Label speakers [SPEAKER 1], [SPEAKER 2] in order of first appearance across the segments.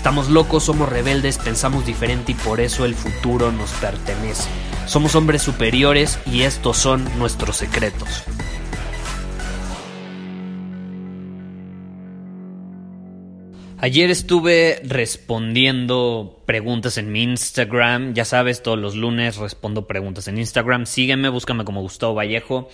[SPEAKER 1] Estamos locos, somos rebeldes, pensamos diferente y por eso el futuro nos pertenece. Somos hombres superiores y estos son nuestros secretos. Ayer estuve respondiendo preguntas en mi Instagram. Ya sabes, todos los lunes respondo preguntas en Instagram. Sígueme, búscame como Gustavo Vallejo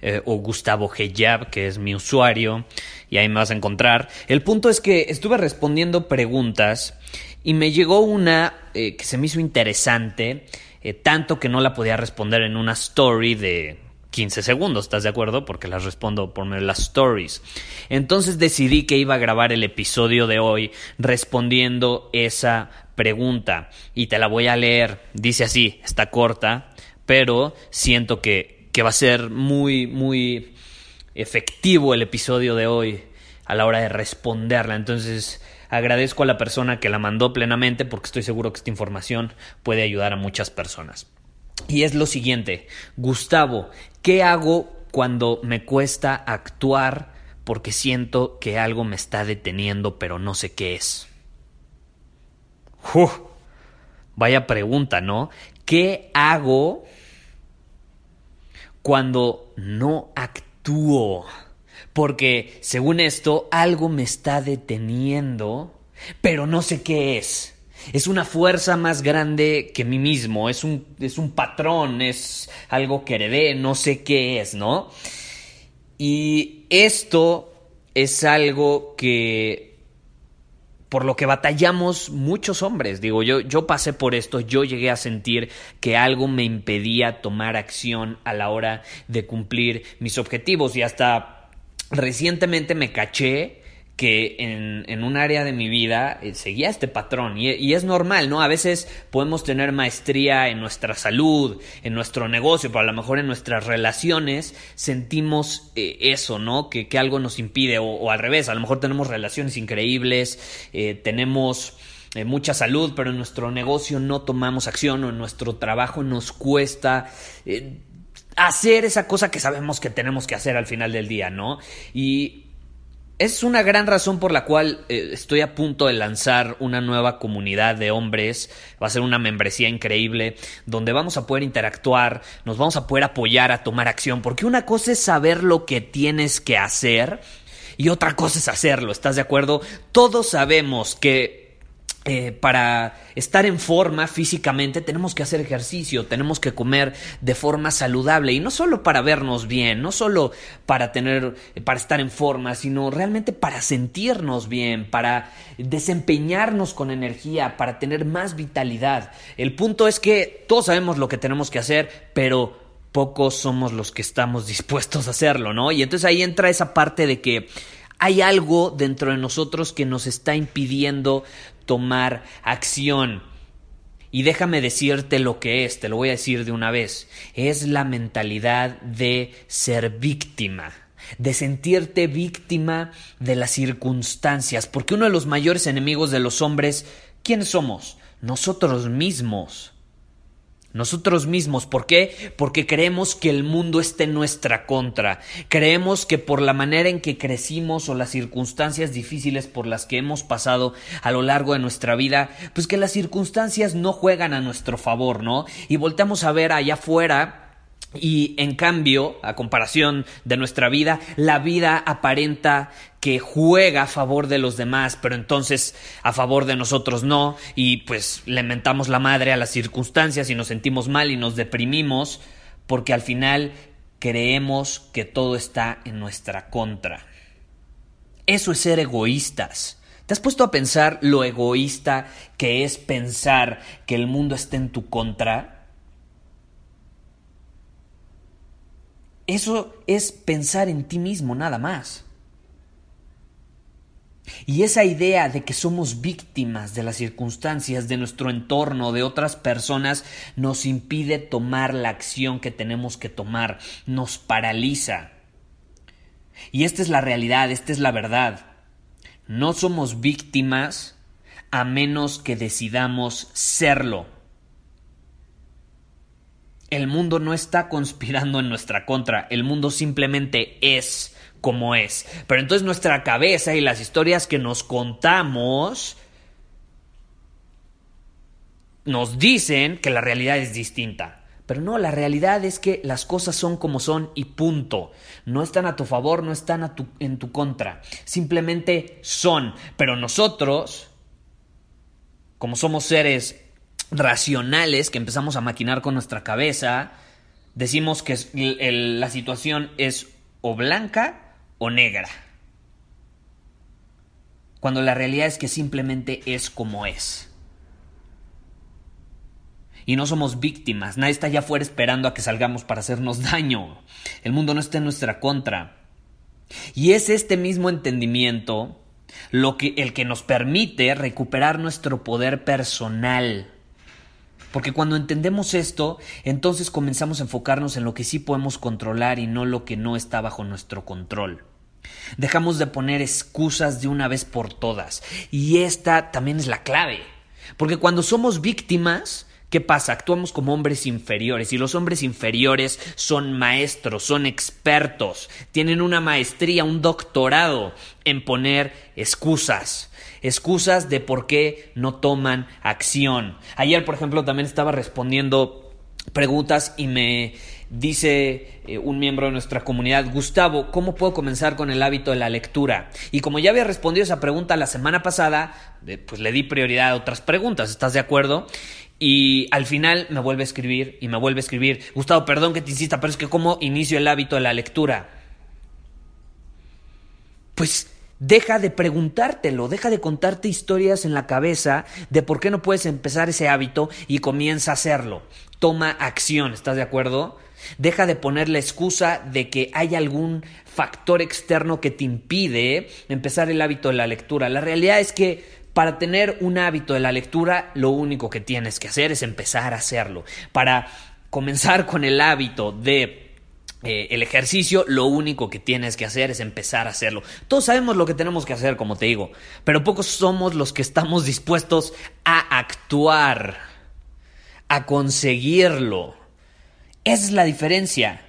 [SPEAKER 1] eh, o Gustavo Heyab, que es mi usuario, y ahí me vas a encontrar. El punto es que estuve respondiendo preguntas y me llegó una eh, que se me hizo interesante, eh, tanto que no la podía responder en una story de 15 segundos, ¿estás de acuerdo? Porque las respondo por medio de las stories. Entonces decidí que iba a grabar el episodio de hoy respondiendo esa pregunta y te la voy a leer. Dice así, está corta, pero siento que, que va a ser muy, muy efectivo el episodio de hoy a la hora de responderla. Entonces agradezco a la persona que la mandó plenamente porque estoy seguro que esta información puede ayudar a muchas personas. Y es lo siguiente, Gustavo, ¿qué hago cuando me cuesta actuar porque siento que algo me está deteniendo pero no sé qué es? vaya pregunta, ¿no? ¿Qué hago cuando no actúo? Porque según esto, algo me está deteniendo, pero no sé qué es es una fuerza más grande que mí mismo, es un, es un patrón, es algo que heredé, no sé qué es, ¿no? Y esto es algo que por lo que batallamos muchos hombres. Digo, yo, yo pasé por esto, yo llegué a sentir que algo me impedía tomar acción a la hora de cumplir mis objetivos y hasta recientemente me caché que en, un área de mi vida eh, seguía este patrón y, es normal, ¿no? A veces podemos tener maestría en nuestra salud, en nuestro negocio, pero a lo mejor en nuestras relaciones sentimos eh, eso, ¿no? Que, algo nos impide o, al revés, a lo mejor tenemos relaciones increíbles, eh, tenemos mucha salud, pero en nuestro negocio no tomamos acción o en nuestro trabajo nos cuesta hacer esa cosa que sabemos que tenemos que hacer al final del día, ¿no? Y es una gran razón por la cual eh, estoy a punto de lanzar una nueva comunidad de hombres. Va a ser una membresía increíble donde vamos a poder interactuar, nos vamos a poder apoyar a tomar acción, porque una cosa es saber lo que tienes que hacer y otra cosa es hacerlo, ¿estás de acuerdo? Todos sabemos que eh, para estar en forma físicamente tenemos que hacer ejercicio, tenemos que comer de forma saludable y no solo para vernos bien, no solo para tener, para estar en forma, sino realmente para sentirnos bien, para desempeñarnos con energía, para tener más vitalidad. El punto es que todos sabemos lo que tenemos que hacer, pero pocos somos los que estamos dispuestos a hacerlo, ¿no? Y entonces ahí entra esa parte de que hay algo dentro de nosotros que nos está impidiendo tomar acción. Y déjame decirte lo que es, te lo voy a decir de una vez. Es la mentalidad de ser víctima, de sentirte víctima de las circunstancias, porque uno de los mayores enemigos de los hombres, ¿quiénes somos? Nosotros mismos. Nosotros mismos, ¿por qué? Porque creemos que el mundo está en nuestra contra. Creemos que por la manera en que crecimos o las circunstancias difíciles por las que hemos pasado a lo largo de nuestra vida, pues que las circunstancias no juegan a nuestro favor, ¿no? Y volteamos a ver allá afuera y en cambio, a comparación de nuestra vida, la vida aparenta que juega a favor de los demás, pero entonces a favor de nosotros no, y pues le mentamos la madre a las circunstancias y nos sentimos mal y nos deprimimos, porque al final creemos que todo está en nuestra contra. Eso es ser egoístas. ¿Te has puesto a pensar lo egoísta que es pensar que el mundo está en tu contra? Eso es pensar en ti mismo nada más. Y esa idea de que somos víctimas de las circunstancias, de nuestro entorno, de otras personas, nos impide tomar la acción que tenemos que tomar, nos paraliza. Y esta es la realidad, esta es la verdad. No somos víctimas a menos que decidamos serlo. El mundo no está conspirando en nuestra contra, el mundo simplemente es como es. Pero entonces nuestra cabeza y las historias que nos contamos nos dicen que la realidad es distinta. Pero no, la realidad es que las cosas son como son y punto. No están a tu favor, no están en tu contra. Simplemente son. Pero nosotros, como somos seres racionales que empezamos a maquinar con nuestra cabeza, decimos que la situación es o blanca o negra. Cuando la realidad es que simplemente es como es. Y no somos víctimas, nadie está allá afuera esperando a que salgamos para hacernos daño. El mundo no está en nuestra contra. Y es este mismo entendimiento lo que el que nos permite recuperar nuestro poder personal. Porque cuando entendemos esto, entonces comenzamos a enfocarnos en lo que sí podemos controlar y no lo que no está bajo nuestro control. Dejamos de poner excusas de una vez por todas. Y esta también es la clave. Porque cuando somos víctimas, ¿Qué pasa? Actuamos como hombres inferiores y los hombres inferiores son maestros, son expertos, tienen una maestría, un doctorado en poner excusas, excusas de por qué no toman acción. Ayer, por ejemplo, también estaba respondiendo preguntas y me dice eh, un miembro de nuestra comunidad, Gustavo, ¿cómo puedo comenzar con el hábito de la lectura? Y como ya había respondido esa pregunta la semana pasada, pues le di prioridad a otras preguntas, ¿estás de acuerdo? Y al final me vuelve a escribir y me vuelve a escribir, Gustavo, perdón que te insista, pero es que ¿cómo inicio el hábito de la lectura? Pues Deja de preguntártelo, deja de contarte historias en la cabeza de por qué no puedes empezar ese hábito y comienza a hacerlo. Toma acción, ¿estás de acuerdo? Deja de poner la excusa de que hay algún factor externo que te impide empezar el hábito de la lectura. La realidad es que para tener un hábito de la lectura, lo único que tienes que hacer es empezar a hacerlo. Para comenzar con el hábito de eh, el ejercicio, lo único que tienes que hacer es empezar a hacerlo. Todos sabemos lo que tenemos que hacer, como te digo, pero pocos somos los que estamos dispuestos a actuar, a conseguirlo. Esa es la diferencia.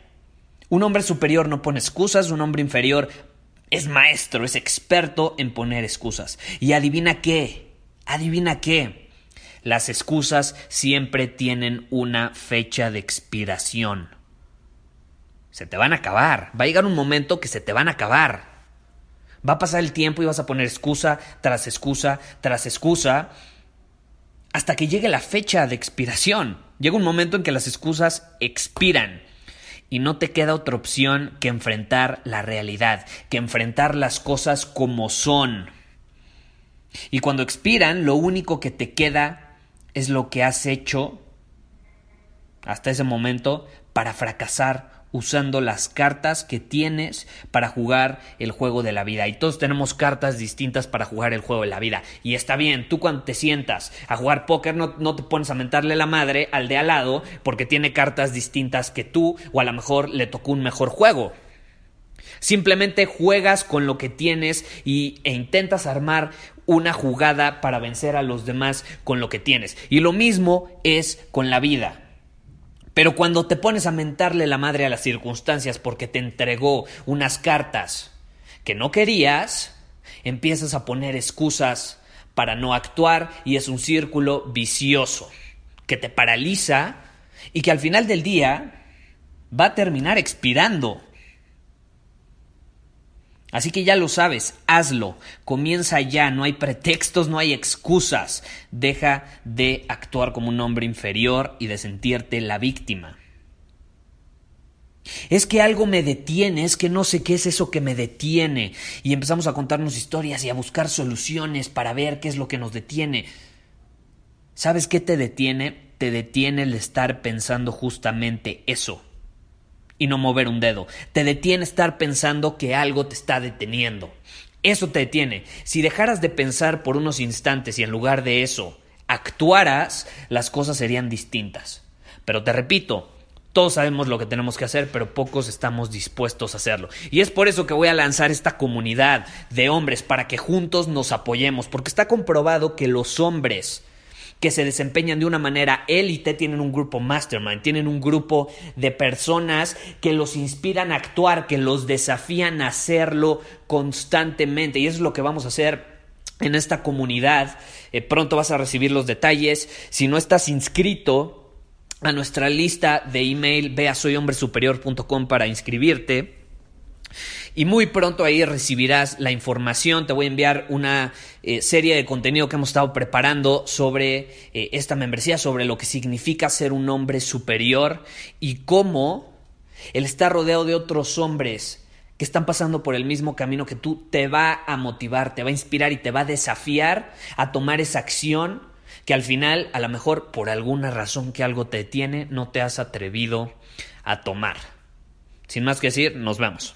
[SPEAKER 1] Un hombre superior no pone excusas, un hombre inferior es maestro, es experto en poner excusas. Y adivina qué, adivina qué. Las excusas siempre tienen una fecha de expiración se te van a acabar. Va a llegar un momento que se te van a acabar. Va a pasar el tiempo y vas a poner excusa tras excusa tras excusa hasta que llegue la fecha de expiración. Llega un momento en que las excusas expiran y no te queda otra opción que enfrentar la realidad, que enfrentar las cosas como son. Y cuando expiran, lo único que te queda es lo que has hecho hasta ese momento para fracasar usando las cartas que tienes para jugar el juego de la vida. Y todos tenemos cartas distintas para jugar el juego de la vida. Y está bien, tú cuando te sientas a jugar póker no, no, te pones a mentarle la madre al de al lado porque tiene cartas distintas que tú o a lo mejor le tocó un mejor juego. Simplemente juegas con lo que tienes y, e intentas armar una jugada para vencer a los demás con lo que tienes. Y lo mismo es con la vida. Pero cuando te pones a mentarle la madre a las circunstancias porque te entregó unas cartas que no querías, empiezas a poner excusas para no actuar y es un círculo vicioso que te paraliza y que al final del día va a terminar expirando. Así que ya lo sabes, hazlo, comienza ya, no hay pretextos, no hay excusas, deja de actuar como un hombre inferior y de sentirte la víctima. Es que algo me detiene, es que no sé qué es eso que me detiene. Y empezamos a contarnos historias y a buscar soluciones para ver qué es lo que nos detiene. ¿Sabes qué te detiene? Te detiene el estar pensando justamente eso y no mover un dedo. Te detiene estar pensando que algo te está deteniendo. Eso te detiene. Si dejaras de pensar por unos instantes y en lugar de eso actuaras, las cosas serían distintas. Pero te repito, todos sabemos lo que tenemos que hacer, pero pocos estamos dispuestos a hacerlo. Y es por eso que voy a lanzar esta comunidad de hombres para que juntos nos apoyemos, porque está comprobado que los hombres que se desempeñan de una manera élite tienen un grupo mastermind, tienen un grupo de personas que los inspiran a actuar, que los desafían a hacerlo constantemente. Y eso es lo que vamos a hacer en esta comunidad. Eh, pronto vas a recibir los detalles. Si no estás inscrito, a nuestra lista de email, ve a soyhombresuperior.com para inscribirte. Y muy pronto ahí recibirás la información. Te voy a enviar una eh, serie de contenido que hemos estado preparando sobre eh, esta membresía, sobre lo que significa ser un hombre superior y cómo el estar rodeado de otros hombres que están pasando por el mismo camino que tú te va a motivar, te va a inspirar y te va a desafiar a tomar esa acción que al final, a lo mejor por alguna razón que algo te detiene, no te has atrevido a tomar. Sin más que decir, nos vemos.